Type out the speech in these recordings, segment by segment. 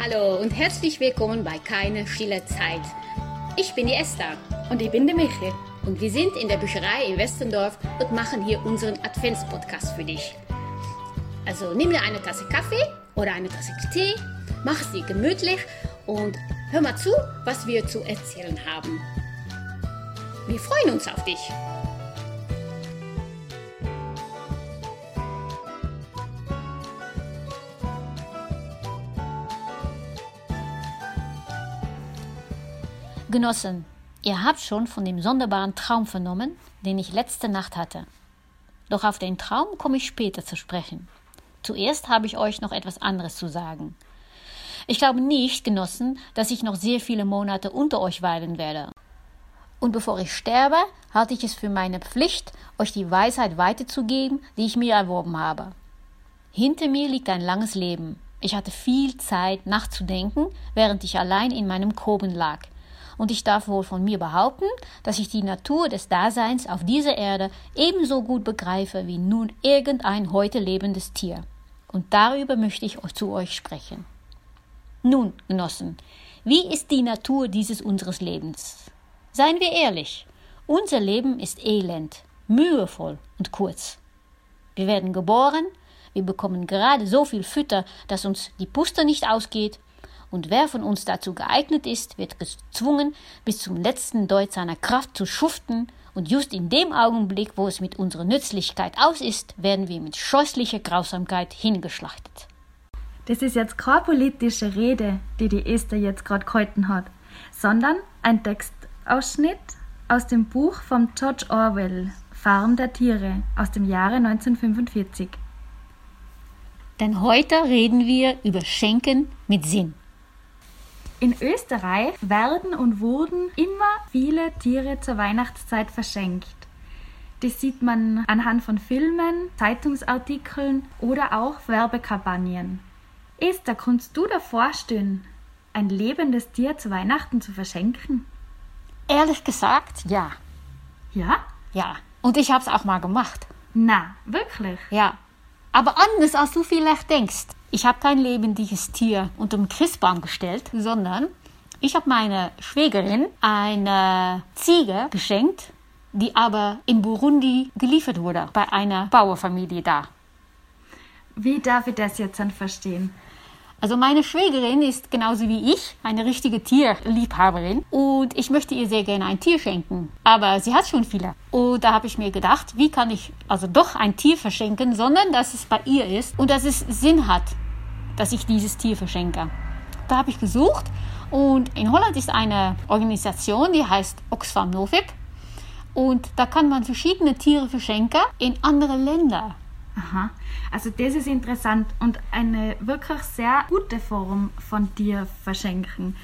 Hallo und herzlich willkommen bei Keine stille Zeit. Ich bin die Esther. Und ich bin die Michi. Und wir sind in der Bücherei in Westendorf und machen hier unseren Adventspodcast für dich. Also nimm dir eine Tasse Kaffee oder eine Tasse Tee, mach sie gemütlich und hör mal zu, was wir zu erzählen haben. Wir freuen uns auf dich. Genossen, ihr habt schon von dem sonderbaren Traum vernommen, den ich letzte Nacht hatte. Doch auf den Traum komme ich später zu sprechen. Zuerst habe ich euch noch etwas anderes zu sagen. Ich glaube nicht, Genossen, dass ich noch sehr viele Monate unter euch weilen werde. Und bevor ich sterbe, halte ich es für meine Pflicht, euch die Weisheit weiterzugeben, die ich mir erworben habe. Hinter mir liegt ein langes Leben. Ich hatte viel Zeit nachzudenken, während ich allein in meinem Koben lag – und ich darf wohl von mir behaupten, dass ich die Natur des Daseins auf dieser Erde ebenso gut begreife wie nun irgendein heute lebendes Tier. Und darüber möchte ich zu euch sprechen. Nun, Genossen, wie ist die Natur dieses unseres Lebens? Seien wir ehrlich, unser Leben ist elend, mühevoll und kurz. Wir werden geboren, wir bekommen gerade so viel Fütter, dass uns die Puste nicht ausgeht, und wer von uns dazu geeignet ist, wird gezwungen, bis zum letzten Deut seiner Kraft zu schuften, und just in dem Augenblick, wo es mit unserer Nützlichkeit aus ist, werden wir mit scheußlicher Grausamkeit hingeschlachtet. Das ist jetzt keine politische Rede, die die Esther jetzt gerade gehalten hat, sondern ein Textausschnitt aus dem Buch von George Orwell, Farm der Tiere, aus dem Jahre 1945. Denn heute reden wir über Schenken mit Sinn. In Österreich werden und wurden immer viele Tiere zur Weihnachtszeit verschenkt. Das sieht man anhand von Filmen, Zeitungsartikeln oder auch Werbekampagnen. Esther, kannst du dir vorstellen, ein lebendes Tier zu Weihnachten zu verschenken? Ehrlich gesagt, ja. Ja? Ja. Und ich habe es auch mal gemacht. Na, wirklich? Ja. Aber anders als du vielleicht denkst. Ich habe kein lebendiges Tier unter den Christbaum gestellt, sondern ich habe meiner Schwägerin eine Ziege geschenkt, die aber in Burundi geliefert wurde, bei einer Bauerfamilie da. Wie darf ich das jetzt dann verstehen? Also meine Schwägerin ist genauso wie ich eine richtige Tierliebhaberin und ich möchte ihr sehr gerne ein Tier schenken. Aber sie hat schon viele. Und da habe ich mir gedacht, wie kann ich also doch ein Tier verschenken, sondern dass es bei ihr ist und dass es Sinn hat, dass ich dieses Tier verschenke. Da habe ich gesucht und in Holland ist eine Organisation, die heißt Oxfam Novib. Und da kann man verschiedene Tiere verschenken in andere Länder. Aha, also das ist interessant und eine wirklich sehr gute Form von Tier verschenken.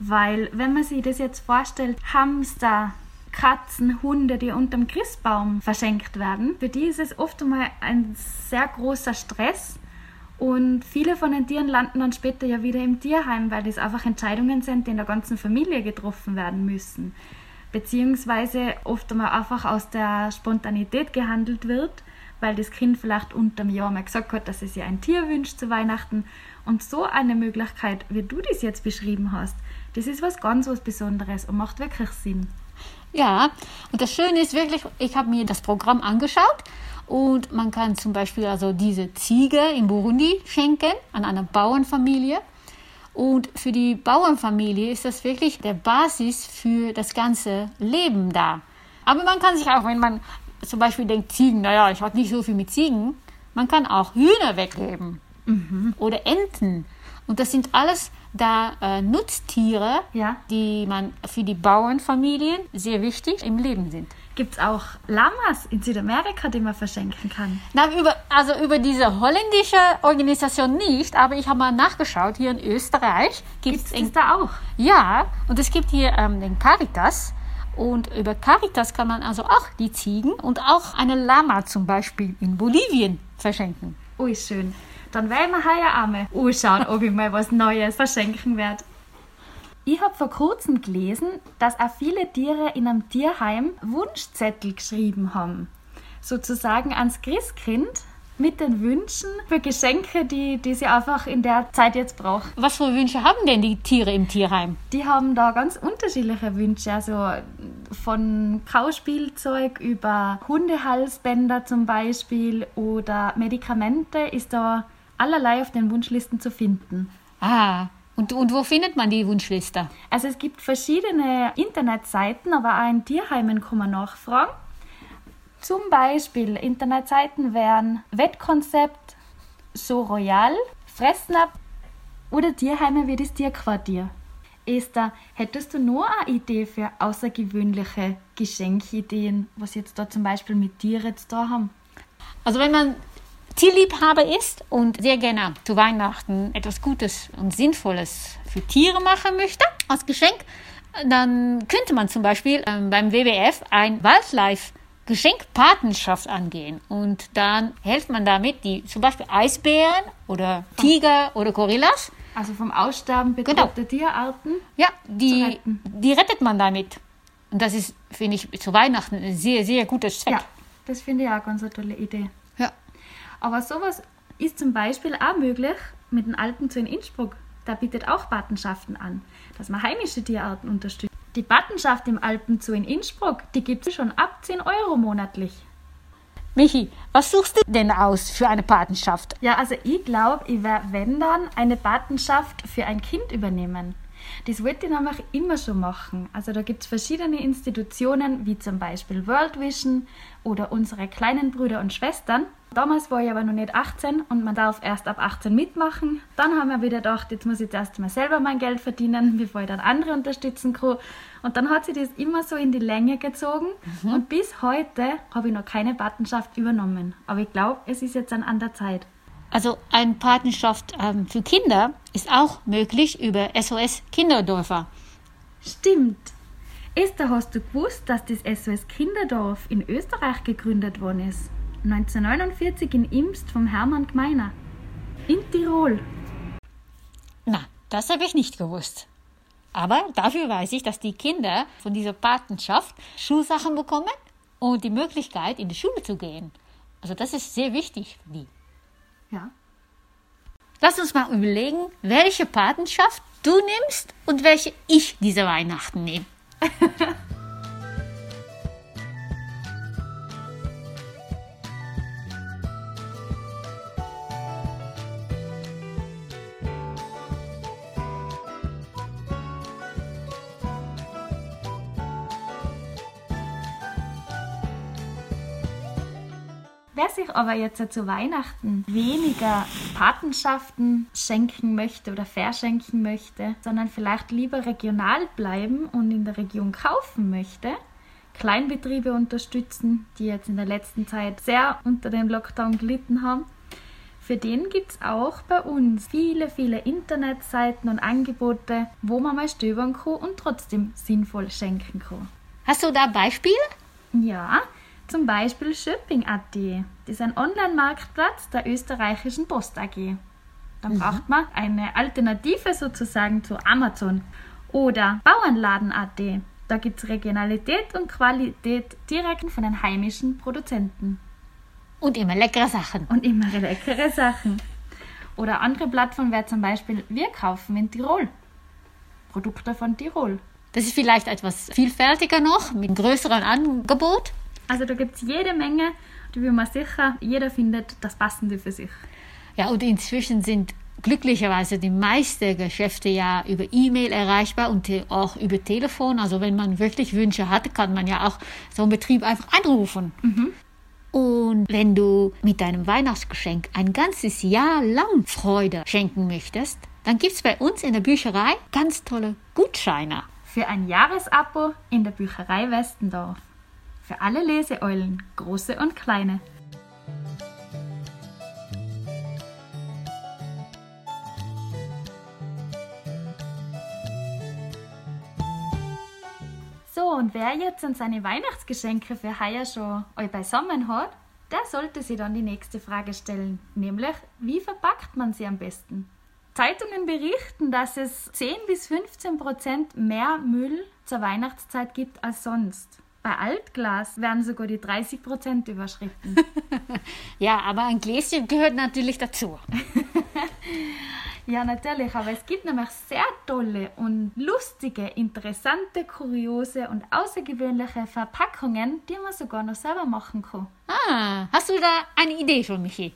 Weil, wenn man sich das jetzt vorstellt, Hamster, Katzen, Hunde, die unterm Christbaum verschenkt werden, für die ist es oft einmal ein sehr großer Stress. Und viele von den Tieren landen dann später ja wieder im Tierheim, weil das einfach Entscheidungen sind, die in der ganzen Familie getroffen werden müssen. Beziehungsweise oft einmal einfach aus der Spontanität gehandelt wird weil das Kind vielleicht unter dem Jahr mal gesagt hat, dass es sich ein Tier wünscht zu Weihnachten. Und so eine Möglichkeit, wie du das jetzt beschrieben hast, das ist was ganz was Besonderes und macht wirklich Sinn. Ja, und das Schöne ist wirklich, ich habe mir das Programm angeschaut und man kann zum Beispiel also diese Ziege in Burundi schenken an eine Bauernfamilie. Und für die Bauernfamilie ist das wirklich der Basis für das ganze Leben da. Aber man kann sich auch, wenn man zum Beispiel denkt Ziegen, naja, ich habe nicht so viel mit Ziegen. Man kann auch Hühner weggeben mhm. oder Enten. Und das sind alles da äh, Nutztiere, ja. die man für die Bauernfamilien sehr wichtig im Leben sind. Gibt es auch Lamas in Südamerika, die man verschenken kann? Na, über, also über diese holländische Organisation nicht, aber ich habe mal nachgeschaut, hier in Österreich gibt es da auch. Ja, und es gibt hier ähm, den Caritas. Und über Caritas kann man also auch die Ziegen und auch eine Lama zum Beispiel in Bolivien verschenken. Ui, schön. Dann werden wir heuer einmal anschauen, ob ich mal was Neues verschenken werde. Ich habe vor kurzem gelesen, dass auch viele Tiere in einem Tierheim Wunschzettel geschrieben haben. Sozusagen ans Christkind mit den Wünschen für Geschenke, die, die sie einfach in der Zeit jetzt braucht. Was für Wünsche haben denn die Tiere im Tierheim? Die haben da ganz unterschiedliche Wünsche, also von Kauspielzeug über Hundehalsbänder zum Beispiel oder Medikamente ist da allerlei auf den Wunschlisten zu finden. Ah, und, und wo findet man die Wunschliste? Also es gibt verschiedene Internetseiten, aber auch in Tierheimen kann man nachfragen. Zum Beispiel Internetseiten wären Wettkonzept, So Royal, Fressnapf oder Tierheime wie das Tierquartier. Esther, hättest du nur eine Idee für außergewöhnliche Geschenkideen, was jetzt da zum Beispiel mit Tieren da haben? Also wenn man Tierliebhaber ist und sehr gerne zu Weihnachten etwas Gutes und Sinnvolles für Tiere machen möchte als Geschenk, dann könnte man zum Beispiel ähm, beim WWF ein Wildlife Geschenkpatenschaft angehen und dann hilft man damit die zum Beispiel Eisbären oder Tiger oder Gorillas. Also vom Aussterben bedrohte genau. Tierarten. Ja, die, die rettet man damit. Und das ist, finde ich, zu Weihnachten ein sehr, sehr gutes Zweck. Ja, das finde ich auch ganz eine tolle Idee. Ja. Aber sowas ist zum Beispiel auch möglich mit dem Alpenzoo in Innsbruck. Da bietet auch Patenschaften an, dass man heimische Tierarten unterstützt. Die Patenschaft im Alpenzoo in Innsbruck, die gibt es schon ab 10 Euro monatlich. Michi, was suchst du denn aus für eine Patenschaft? Ja, also ich glaube, ich werde, wenn dann, eine Patenschaft für ein Kind übernehmen. Das wollte ich nämlich immer schon machen. Also da gibt es verschiedene Institutionen, wie zum Beispiel World Vision oder unsere kleinen Brüder und Schwestern. Damals war ich aber noch nicht 18 und man darf erst ab 18 mitmachen. Dann haben wir wieder gedacht, jetzt muss ich zuerst mal selber mein Geld verdienen, bevor ich dann andere unterstützen kann. Und dann hat sich das immer so in die Länge gezogen mhm. und bis heute habe ich noch keine Patenschaft übernommen. Aber ich glaube, es ist jetzt dann an der Zeit. Also eine Patenschaft ähm, für Kinder ist auch möglich über SOS Kinderdörfer. Stimmt. Esther, hast du gewusst, dass das SOS Kinderdorf in Österreich gegründet worden ist? 1949 in Imst vom Hermann Gmeiner. In Tirol. Na, das habe ich nicht gewusst. Aber dafür weiß ich, dass die Kinder von dieser Patenschaft Schulsachen bekommen und die Möglichkeit, in die Schule zu gehen. Also das ist sehr wichtig für die. Ja. Lass uns mal überlegen, welche Patenschaft du nimmst und welche ich diese Weihnachten nehme. aber jetzt zu Weihnachten weniger Patenschaften schenken möchte oder verschenken möchte, sondern vielleicht lieber regional bleiben und in der Region kaufen möchte, Kleinbetriebe unterstützen, die jetzt in der letzten Zeit sehr unter dem Lockdown gelitten haben, für den gibt es auch bei uns viele, viele Internetseiten und Angebote, wo man mal stöbern kann und trotzdem sinnvoll schenken kann. Hast du da Beispiele? Ja, zum Beispiel Shopping.at. Das ist ein Online-Marktplatz der österreichischen Post AG. Da mhm. braucht man eine Alternative sozusagen zu Amazon. Oder Bauernladen.at. Da gibt es Regionalität und Qualität direkt von den heimischen Produzenten. Und immer leckere Sachen. Und immer leckere Sachen. Oder andere Plattformen wäre zum Beispiel Wir kaufen in Tirol. Produkte von Tirol. Das ist vielleicht etwas vielfältiger noch, mit einem größeren Angebot. Also da gibt es jede Menge, da bin mir sicher, jeder findet das Passende für sich. Ja, und inzwischen sind glücklicherweise die meisten Geschäfte ja über E-Mail erreichbar und auch über Telefon. Also wenn man wirklich Wünsche hat, kann man ja auch so einen Betrieb einfach anrufen. Mhm. Und wenn du mit deinem Weihnachtsgeschenk ein ganzes Jahr lang Freude schenken möchtest, dann gibt es bei uns in der Bücherei ganz tolle Gutscheine. Für ein Jahresabo in der Bücherei Westendorf. Für alle Leseeulen, große und kleine. So, und wer jetzt an seine Weihnachtsgeschenke für heuer schon euch beisammen hat, der sollte sich dann die nächste Frage stellen, nämlich, wie verpackt man sie am besten? Zeitungen berichten, dass es 10 bis 15 Prozent mehr Müll zur Weihnachtszeit gibt als sonst. Bei Altglas werden sogar die 30 Prozent überschritten. Ja, aber ein Gläschen gehört natürlich dazu. ja, natürlich, aber es gibt nämlich sehr tolle und lustige, interessante, kuriose und außergewöhnliche Verpackungen, die man sogar noch selber machen kann. Ah, hast du da eine Idee schon, Michi?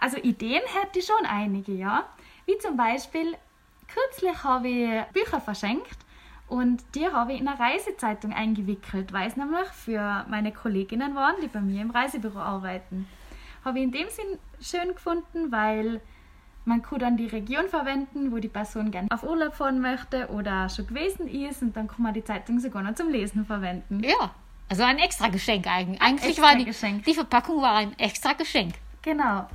Also Ideen hätte ich schon einige, ja. Wie zum Beispiel, kürzlich habe ich Bücher verschenkt und die habe ich in eine Reisezeitung eingewickelt, weil es nämlich für meine Kolleginnen waren, die bei mir im Reisebüro arbeiten. Habe ich in dem Sinn schön gefunden, weil man kann dann die Region verwenden, wo die Person gerne auf Urlaub fahren möchte oder schon gewesen ist und dann kann man die Zeitung sogar noch zum Lesen verwenden. Ja, also ein extra Geschenk eigentlich. Eigentlich extra war die, Geschenk. die Verpackung war ein extra Geschenk. Genau.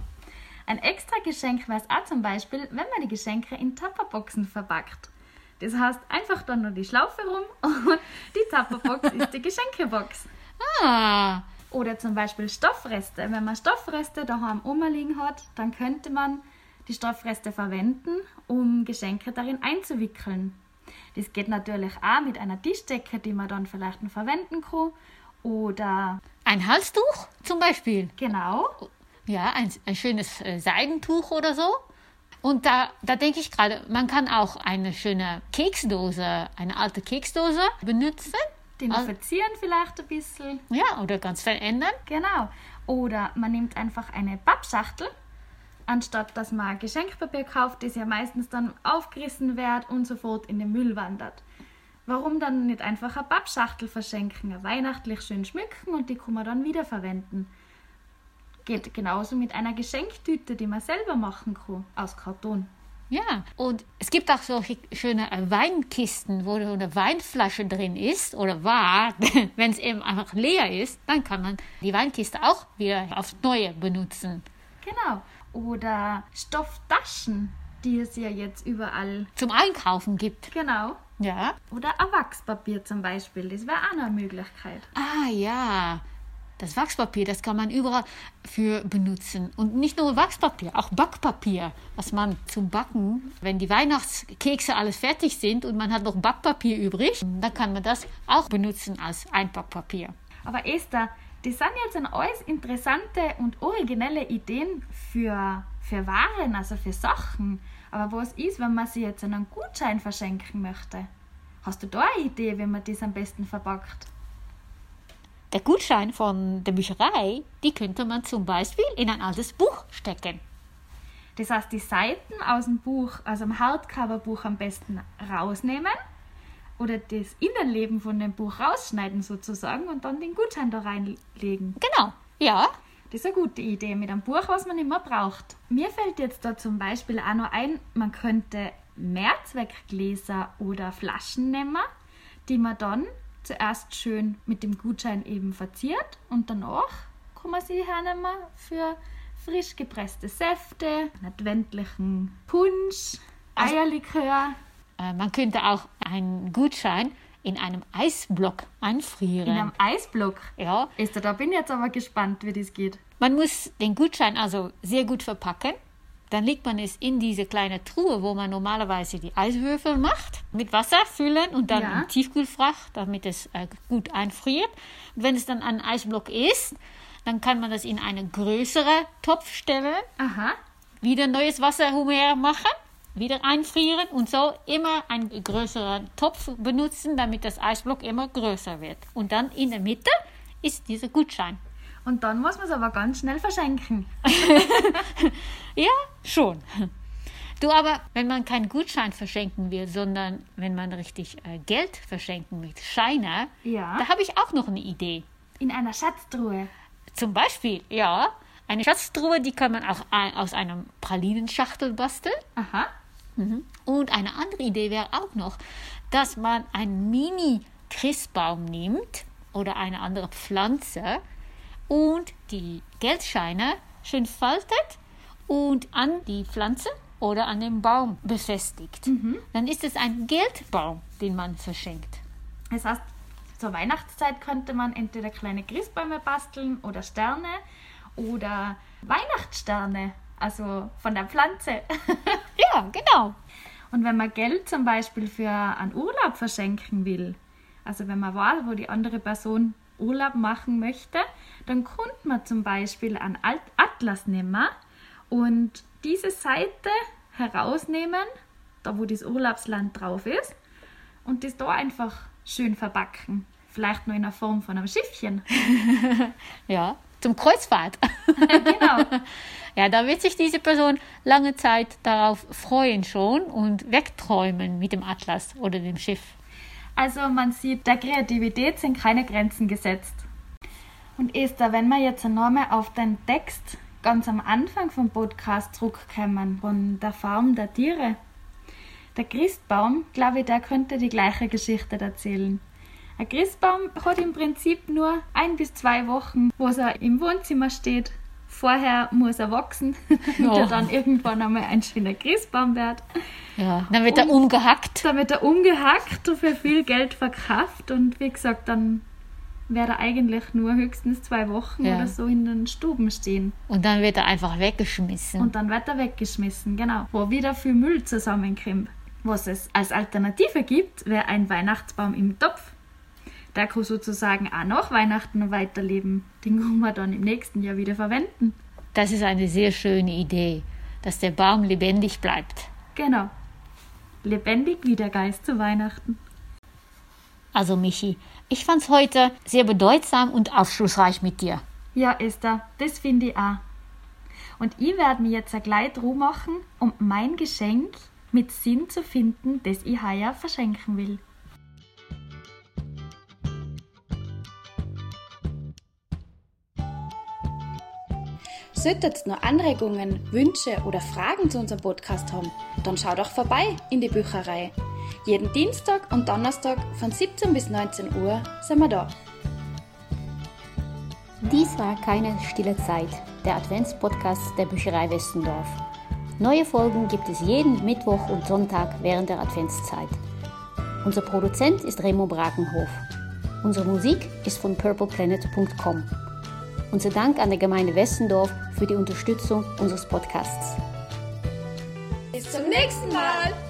Ein extra Geschenk wäre es auch zum Beispiel, wenn man die Geschenke in Tupperboxen verpackt. Das heißt, einfach dann nur die Schlaufe rum und die Tupperbox ist die Geschenkebox. Ah, Oder zum Beispiel Stoffreste. Wenn man Stoffreste daheim rumliegen hat, dann könnte man die Stoffreste verwenden, um Geschenke darin einzuwickeln. Das geht natürlich auch mit einer Tischdecke, die man dann vielleicht noch verwenden kann. Oder ein Halstuch zum Beispiel. genau, Ja, ein, ein schönes äh, Seidentuch oder so. Und da, da denke ich gerade, man kann auch eine schöne Keksdose, eine alte Keksdose benutzen. den Ah. verzieren vielleicht ein bisschen. Ja, oder ganz verändern. Genau. Oder man nimmt einfach eine Pappschachtel, anstatt dass man Geschenkpapier kauft, das ja meistens dann aufgerissen wird und sofort in den Müll wandert. Warum dann nicht einfach eine Pappschachtel verschenken, eine weihnachtlich schön schmücken und die kann man dann wiederverwenden? Geht genauso mit einer Geschenktüte, die man selber machen kann, aus Karton. Ja, und es gibt auch solche schöne äh, Weinkisten, wo so eine Weinflasche drin ist oder war. Wenn es eben einfach leer ist, dann kann man die Weinkiste auch wieder aufs Neue benutzen. Genau. Oder Stofftaschen, die es ja jetzt überall. Zum Einkaufen gibt. Genau. Ja. Oder ein Wachspapier zum Beispiel, das wäre auch eine Möglichkeit. Ah ja, das Wachspapier, das kann man überall für benutzen. Und nicht nur Wachspapier, auch Backpapier, was man zum Backen, wenn die Weihnachtskekse alles fertig sind und man hat noch Backpapier übrig, dann kann man das auch benutzen als Einpackpapier. Aber Esther, das sind jetzt dann alles interessante und originelle Ideen für, für Waren, also für Sachen. Aber was ist, wenn man sie jetzt einen Gutschein verschenken möchte? Hast du da eine Idee, wie man das am besten verpackt? Der Gutschein von der Bücherei, die könnte man zum Beispiel in ein altes Buch stecken. Das heißt, die Seiten aus dem Buch, also dem Hardcover-Buch am besten rausnehmen oder das Innenleben von dem Buch rausschneiden sozusagen und dann den Gutschein da reinlegen. Genau, ja. Das ist eine gute Idee mit einem Buch, was man immer braucht. Mir fällt jetzt da zum Beispiel auch noch ein, man könnte Mehrzweckgläser oder Flaschen nehmen, die man dann zuerst schön mit dem Gutschein eben verziert und danach kann man sie hernehmen für frisch gepresste Säfte, einen adventlichen Punsch, Eierlikör. Äh, man könnte auch einen Gutschein in einem Eisblock einfrieren. In einem Eisblock. ja, Esther, da bin ich jetzt aber gespannt, wie das geht. Man muss den Gutschein also sehr gut verpacken. Dann legt man es in diese kleine Truhe, wo man normalerweise die Eiswürfel macht, mit Wasser füllen und dann Ja. im Tiefkühlfach, damit es äh, gut einfriert. Und wenn es dann ein Eisblock ist, dann kann man das in einen größeren Topf stellen, Aha. wieder neues Wasser umher machen, wieder einfrieren und so immer einen größeren Topf benutzen, damit das Eisblock immer größer wird. Und dann in der Mitte ist dieser Gutschein. Und dann muss man es aber ganz schnell verschenken. Ja, schon. Du, aber wenn man keinen Gutschein verschenken will, sondern wenn man richtig äh, Geld verschenken will, Scheine, Ja. da habe ich auch noch eine Idee. In einer Schatztruhe. Zum Beispiel, ja, eine Schatztruhe, die kann man auch ein, aus einem Pralinenschachtel basteln. Aha. Mhm. Und eine andere Idee wäre auch noch, dass man einen Mini-Christbaum nimmt oder eine andere Pflanze und die Geldscheine schön faltet und an die Pflanze oder an den Baum befestigt. Dann ist es ein Geldbaum, den man verschenkt. Das heißt, zur Weihnachtszeit könnte man entweder kleine Christbäume basteln oder Sterne oder Weihnachtssterne, also von der Pflanze. Ja, genau. Und wenn man Geld zum Beispiel für einen Urlaub verschenken will, Also wenn man weiß, wo die andere Person Urlaub machen möchte, dann könnte man zum Beispiel einen Atlas nehmen und diese Seite herausnehmen, da wo das Urlaubsland drauf ist, und das da einfach schön verbacken. Vielleicht nur in der Form von einem Schiffchen. ja, zum Kreuzfahrt. genau. Ja, da wird sich diese Person lange Zeit darauf freuen schon und wegträumen mit dem Atlas oder dem Schiff. Also man sieht, der Kreativität sind keine Grenzen gesetzt. Und Esther, wenn wir jetzt nochmal auf den Text ganz am Anfang vom Podcast zurückkommen, von der Farm der Tiere. Der Christbaum, glaube ich, der könnte die gleiche Geschichte erzählen. Ein Christbaum hat im Prinzip nur ein bis zwei Wochen, wo er im Wohnzimmer steht. Vorher muss er wachsen, damit er dann irgendwann einmal ein schöner Christbaum wird. Ja, dann wird er umgehackt. Dann wird er umgehackt und für viel Geld verkauft. Und wie gesagt, dann wird er eigentlich nur höchstens zwei Wochen ja. oder so in den Stuben stehen. Und dann wird er einfach weggeschmissen. Und dann wird er weggeschmissen, genau. Wo wieder viel Müll zusammenkommt. Was es als Alternative gibt, wäre ein Weihnachtsbaum im Topf. Der kann sozusagen auch nach Weihnachten weiterleben. Den kann man dann im nächsten Jahr wieder verwenden. Das ist eine sehr schöne Idee, dass der Baum lebendig bleibt. Genau. Lebendig wie der Geist zu Weihnachten. Also Michi, ich fand's heute sehr bedeutsam und aufschlussreich mit dir. Ja, Esther, das finde ich auch. Und ich werde mir jetzt ein Kleid machen, um mein Geschenk mit Sinn zu finden, das ich heuer verschenken will. Solltet ihr noch Anregungen, Wünsche oder Fragen zu unserem Podcast haben, dann schaut doch vorbei in die Bücherei. Jeden Dienstag und Donnerstag von 17 bis 19 Uhr sind wir da. Dies war keine stille Zeit, der Adventspodcast der Bücherei Westendorf. Neue Folgen gibt es jeden Mittwoch und Sonntag während der Adventszeit. Unser Produzent ist Remo Brakenhof. Unsere Musik ist von purpleplanet.com. Unser Dank an der Gemeinde Westendorf für die Unterstützung unseres Podcasts. Bis zum nächsten Mal!